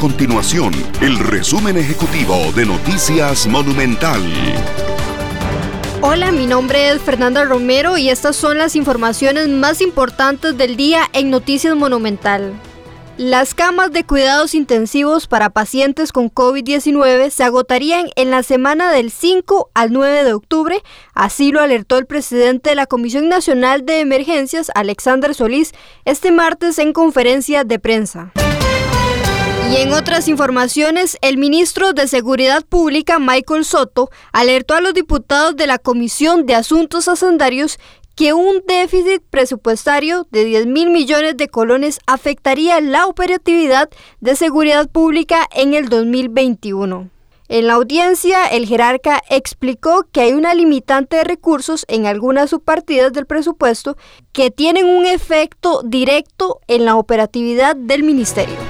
continuación el resumen ejecutivo de Noticias Monumental. Hola, mi nombre es Fernanda Romero y estas son las informaciones más importantes del día en Noticias Monumental. Las camas de cuidados intensivos para pacientes con COVID-19 se agotarían en la semana del 5 al 9 de octubre, así lo alertó el presidente de la Comisión Nacional de Emergencias, Alexander Solís, este martes en conferencia de prensa. Y en otras informaciones, el ministro de Seguridad Pública, Michael Soto, alertó a los diputados de la Comisión de Asuntos Hacendarios que un déficit presupuestario de 10 mil millones de colones afectaría la operatividad de seguridad pública en el 2021. En la audiencia, el jerarca explicó que hay una limitante de recursos en algunas subpartidas del presupuesto que tienen un efecto directo en la operatividad del ministerio.